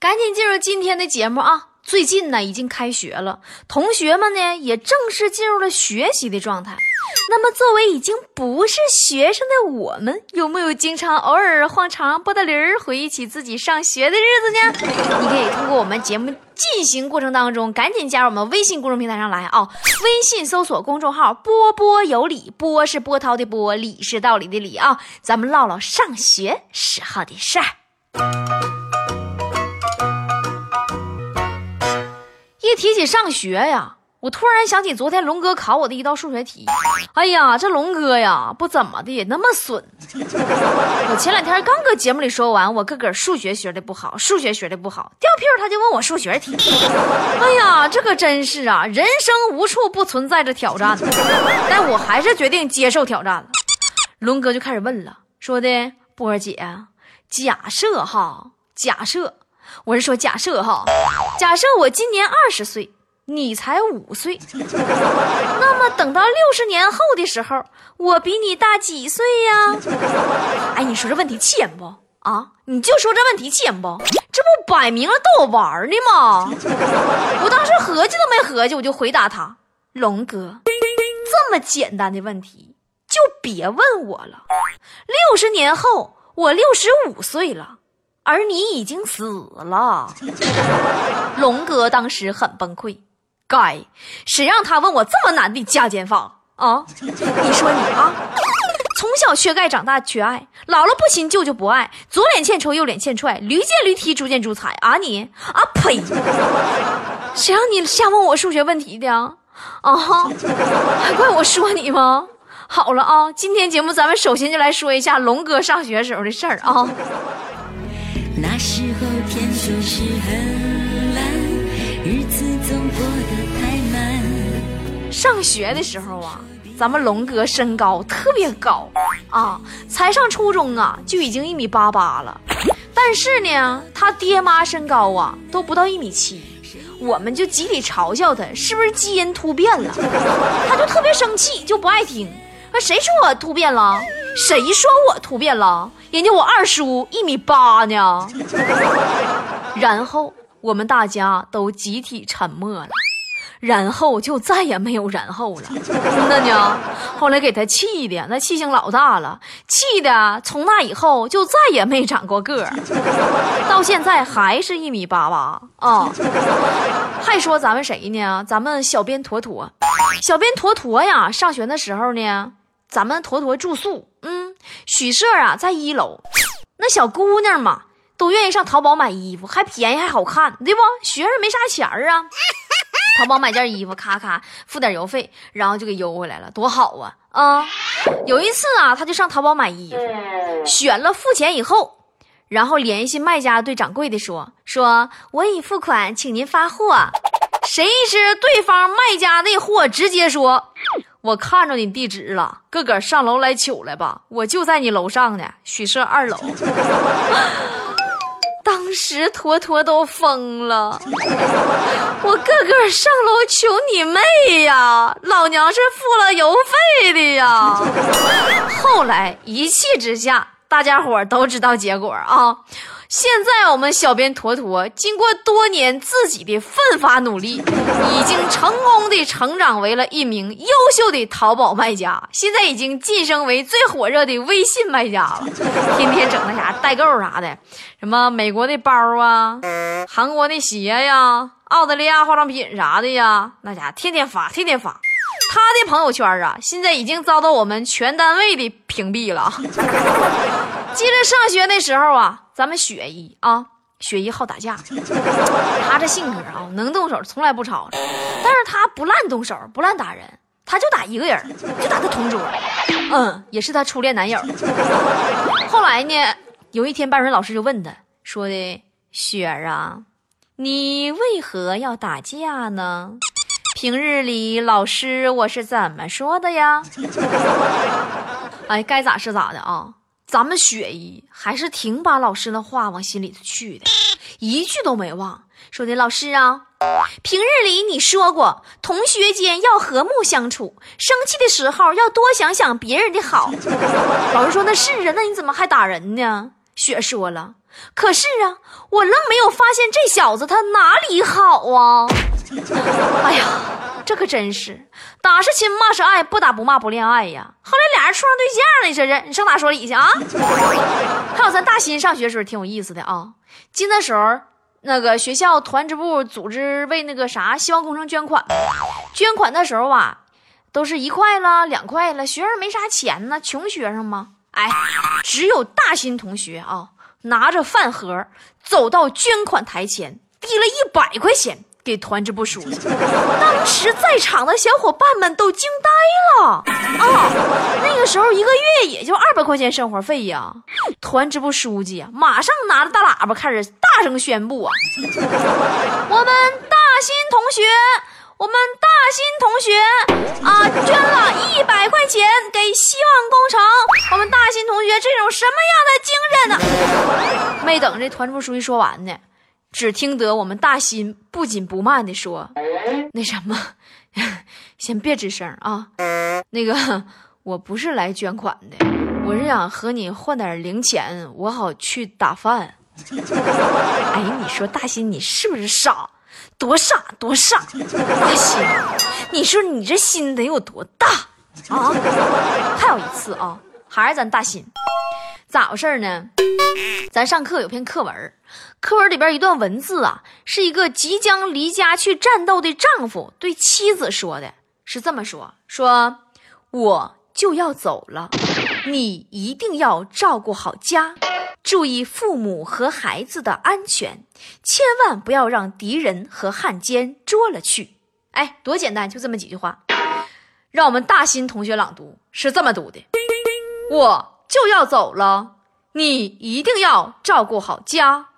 赶紧进入今天的节目啊！最近呢已经开学了，同学们呢也正式进入了学习的状态。那么，作为已经不是学生的我们，有没有经常偶尔晃长拨大铃儿，回忆起自己上学的日子呢？你可以通过我们节目进行过程当中，赶紧加入我们微信公众平台上来啊！微信搜索公众号“波波有理”，波是波涛的波，理是道理的理啊！咱们唠唠上学时候的事儿。一提起上学呀。我突然想起昨天龙哥考我的一道数学题，哎呀，这龙哥呀，不怎么的那么损。我前两天刚搁节目里说完，我个个数学学的不好，数学学的不好，掉屁他就问我数学题。哎呀，这可真是啊，人生无处不存在着挑战，但我还是决定接受挑战了。龙哥就开始问了，说的波儿姐，假设哈，假设，我是说假设哈，假设我今年二十岁。你才五岁，那么等到六十年后的时候，我比你大几岁呀？哎，你说这问题气人不啊？你就说这问题气人不？这不摆明了逗我玩呢吗？我当时合计都没合计，我就回答他：龙哥，这么简单的问题就别问我了。六十年后，我六十五岁了，而你已经死了。龙哥当时很崩溃。该，谁让他问我这么难的加减法啊？你说你啊，从小缺钙长大缺爱，姥姥不亲舅舅不爱，左脸欠抽右脸欠踹，驴见驴踢猪见猪踩啊你啊呸！谁让你瞎问我数学问题的啊？还怪我说你吗？好了啊，今天节目咱们首先就来说一下龙哥上学时候的事儿啊。那时候天就是很蓝，日子总过得太慢。上学的时候啊，咱们龙哥身高特别高啊，才上初中啊就已经一米八八了。但是呢，他爹妈身高啊都不到一米七，我们就集体嘲笑他是不是基因突变了。他就特别生气，就不爱听。那谁说我突变了？谁说我突变了？人家我二叔一米八呢。然后我们大家都集体沉默了。然后就再也没有然后了，真的呢。后来给他气的，那气性老大了，气的从那以后就再也没长过个儿，到现在还是一米八八啊。还说咱们谁呢？咱们小编坨坨，小编坨坨呀，上学的时候呢，咱们坨坨住宿，嗯，许舍啊在一楼，那小姑娘嘛都愿意上淘宝买衣服，还便宜还好看，对不？学生没啥钱儿啊。淘宝买件衣服，咔咔付点邮费，然后就给邮回来了，多好啊！啊，有一次啊，他就上淘宝买衣服，选了付钱以后，然后联系卖家对掌柜的说：“说我已付款，请您发货。”谁知对方卖家那货直接说：“我看着你地址了，个个上楼来取来吧，我就在你楼上呢，许舍二楼。”当时坨坨都疯了，我个个上楼求你妹呀！老娘是付了邮费的呀。后来一气之下，大家伙都知道结果啊。现在我们小编坨坨经过多年自己的奋发努力，已经成功的成长为了一名优秀的淘宝卖家，现在已经晋升为最火热的微信卖家了，天天整那啥代购啥的，什么美国的包啊，韩国的鞋呀，澳大利亚化妆品啥的呀，那家天天发，天天发。他的朋友圈啊，现在已经遭到我们全单位的屏蔽了。记得上学那时候啊，咱们雪姨啊，雪姨好打架。她这性格啊，能动手从来不吵，但是她不烂动手，不烂打人，她就打一个人，就打她同桌。嗯，也是她初恋男友。后来呢，有一天班主任老师就问她，说的雪儿啊，你为何要打架呢？平日里老师我是怎么说的呀？哎，该咋是咋的啊！咱们雪姨还是挺把老师的话往心里头去的，一句都没忘。说的老师啊，平日里你说过同学间要和睦相处，生气的时候要多想想别人的好。老师说那是啊，那你怎么还打人呢？雪说了，可是啊，我愣没有发现这小子他哪里好啊！哎呀，这可真是打是亲，骂是爱，不打不骂不恋爱呀。后来俩人处上对象了，你说这你上哪说理去啊？还有咱大新上学时候挺有意思的啊，进那时候。那个学校团支部组织为那个啥希望工程捐款，捐款的时候啊，都是一块了、两块了，学生没啥钱呢，穷学生嘛。哎，只有大新同学啊，拿着饭盒走到捐款台前，递了一百块钱。给团支部书记，当时在场的小伙伴们都惊呆了啊！那个时候一个月也就二百块钱生活费呀。团支部书记啊，马上拿着大喇叭开始大声宣布啊：“ 我们大新同学，我们大新同学啊，捐了一百块钱给希望工程。我们大新同学这种什么样的精神呢？”没等这团支部书记说完呢。只听得我们大新不紧不慢地说：“那什么，先别吱声啊。那个，我不是来捐款的，我是想和你换点零钱，我好去打饭。哎，你说大新，你是不是傻？多傻多傻！大心，你说你这心得有多大啊？还有一次啊，还是咱大新，咋回事呢？咱上课有篇课文。”课文里边一段文字啊，是一个即将离家去战斗的丈夫对妻子说的，是这么说：说我就要走了，你一定要照顾好家，注意父母和孩子的安全，千万不要让敌人和汉奸捉了去。哎，多简单，就这么几句话。让我们大新同学朗读是这么读的：我就要走了，你一定要照顾好家。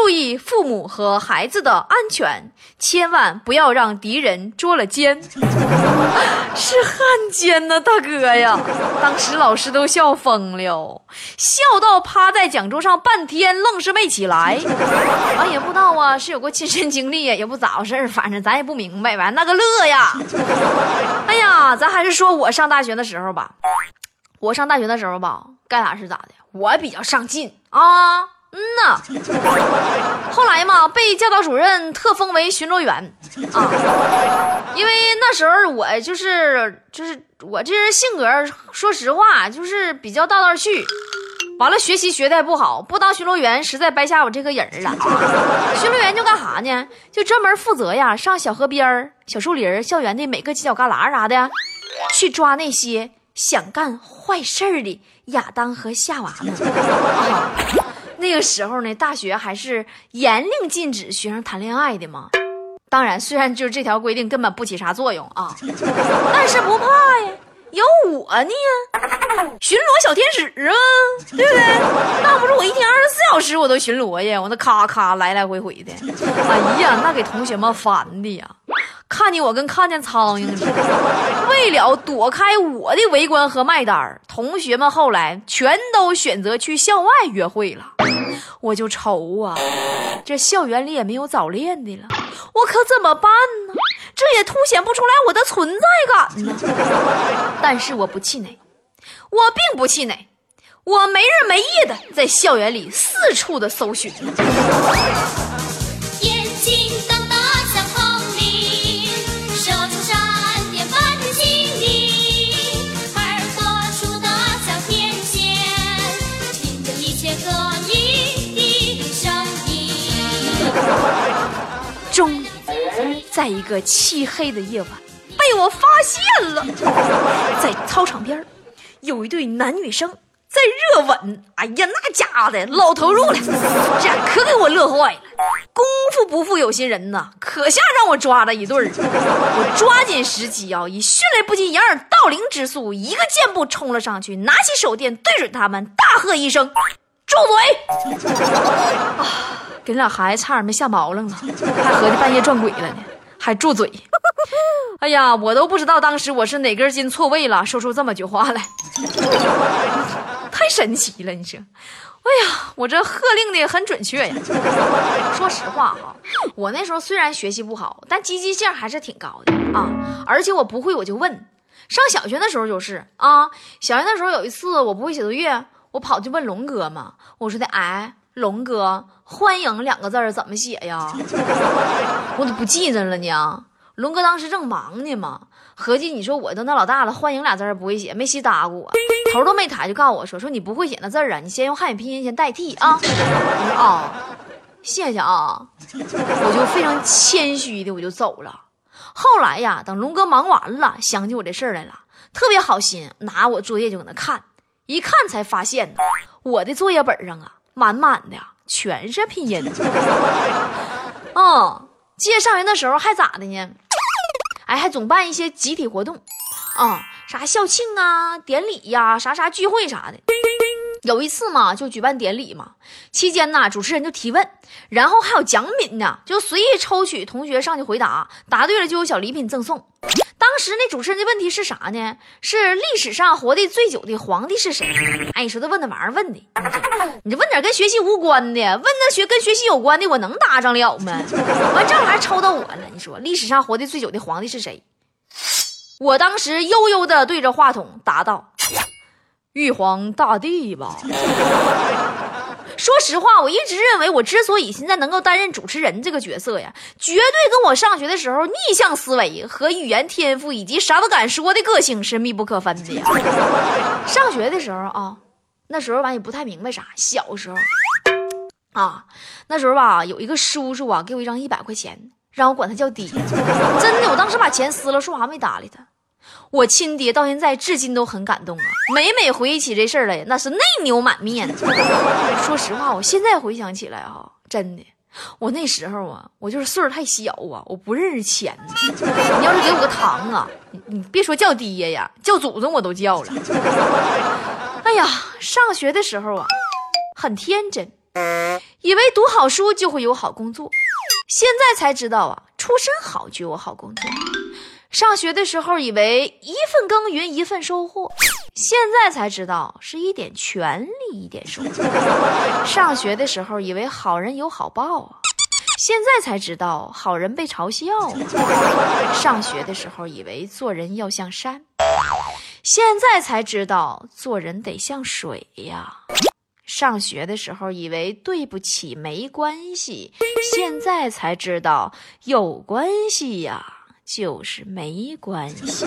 注意父母和孩子的安全，千万不要让敌人捉了奸。是汉奸呢，大哥呀！当时老师都笑疯了，笑到趴在讲桌上半天，愣是没起来。完 也不知道啊，是有过亲身经历呀，也不咋回事反正咱也不明白。完那个乐呀！哎呀，咱还是说我上大学的时候吧。我上大学的时候吧，干啥是咋的？我比较上进啊。嗯呐，后来嘛，被教导主任特封为巡逻员啊，因为那时候我就是就是我这人性格，说实话就是比较道道去，完了学习学的也不好，不当巡逻员实在白瞎我这个人了。巡逻员就干啥呢？就专门负责呀，上小河边小树林校园的每个犄角旮旯啥的，去抓那些想干坏事的亚当和夏娃们啊。那个时候呢，大学还是严令禁止学生谈恋爱的嘛。当然，虽然就是这条规定根本不起啥作用啊，但是不怕呀，有我呢，巡逻小天使啊，对不对？那不是我一天二十四小时我都巡逻呀，我那咔咔来来回回的，哎呀，那给同学们烦的呀。看见我跟看见苍蝇似的，为了躲开我的围观和卖单同学们后来全都选择去校外约会了。我就愁啊，这校园里也没有早恋的了，我可怎么办呢？这也凸显不出来我的存在感呢。但是我不气馁，我并不气馁，我没日没夜的在校园里四处的搜寻。在一个漆黑的夜晚，被我发现了。在操场边有一对男女生在热吻。哎呀，那家伙的老投入了，这可给我乐坏了。功夫不负有心人呐，可下让我抓了一对儿。我抓紧时机啊，以迅雷不及掩耳盗铃之速，一个箭步冲了上去，拿起手电对准他们，大喝一声：“住嘴！啊，给那俩孩子差点没吓毛愣了，还合计半夜撞鬼了呢，还住嘴！哎呀，我都不知道当时我是哪根筋错位了，说出这么句话来，太神奇了！你说，哎呀，我这喝令的很准确呀。说实话哈，我那时候虽然学习不好，但积极性还是挺高的啊。而且我不会我就问，上小学的时候就是啊，小学的时候有一次我不会写作业，我跑去问龙哥嘛，我说的，哎，龙哥，欢迎两个字怎么写呀？我都不记着了呢。龙哥当时正忙呢嘛，合计你说我都那老大了，欢迎俩字儿不会写，没稀搭过，头都没抬就告诉我说说你不会写那字儿啊，你先用汉语拼音先代替啊。我说啊，谢谢啊，我就非常谦虚的我就走了。后来呀，等龙哥忙完了，想起我这事儿来了，特别好心拿我作业就搁那看，一看才发现呢，我的作业本上啊，满满的全是拼音。嗯，记得上学的时候还咋的呢？哎，还总办一些集体活动，啊，啥校庆啊、典礼呀、啥啥聚会啥的。有一次嘛，就举办典礼嘛，期间呢，主持人就提问，然后还有奖品呢，就随意抽取同学上去回答，答对了就有小礼品赠送。当时那主持人的问题是啥呢？是历史上活得最久的皇帝是谁？哎，你说他问那玩意儿问的，你这问点跟学习无关的，问那学跟学习有关的，我能答上了吗？完正好还抽到我了。你说历史上活得最久的皇帝是谁？我当时悠悠的对着话筒答道：“玉皇大帝吧。”说实话，我一直认为，我之所以现在能够担任主持人这个角色呀，绝对跟我上学的时候逆向思维和语言天赋以及啥都敢说的个性是密不可分的呀。上学的时候啊，那时候完也不太明白啥，小时候啊，那时候吧，有一个叔叔啊，给我一张一百块钱，让我管他叫爹。真的，我当时把钱撕了，说啥没搭理他。我亲爹到现在至今都很感动啊，每每回忆起这事儿来，那是泪流满面。说实话，我现在回想起来哈，真的，我那时候啊，我就是岁数太小啊，我不认识钱。你要是给我个糖啊，你你别说叫爹呀，叫祖宗我都叫了。哎呀，上学的时候啊，很天真，以为读好书就会有好工作，现在才知道啊，出身好就有好工作。上学的时候以为一份耕耘一份收获，现在才知道是一点权利一点收获。上学的时候以为好人有好报啊，现在才知道好人被嘲笑。上学的时候以为做人要像山，现在才知道做人得像水呀。上学的时候以为对不起没关系，现在才知道有关系呀。就是没关系。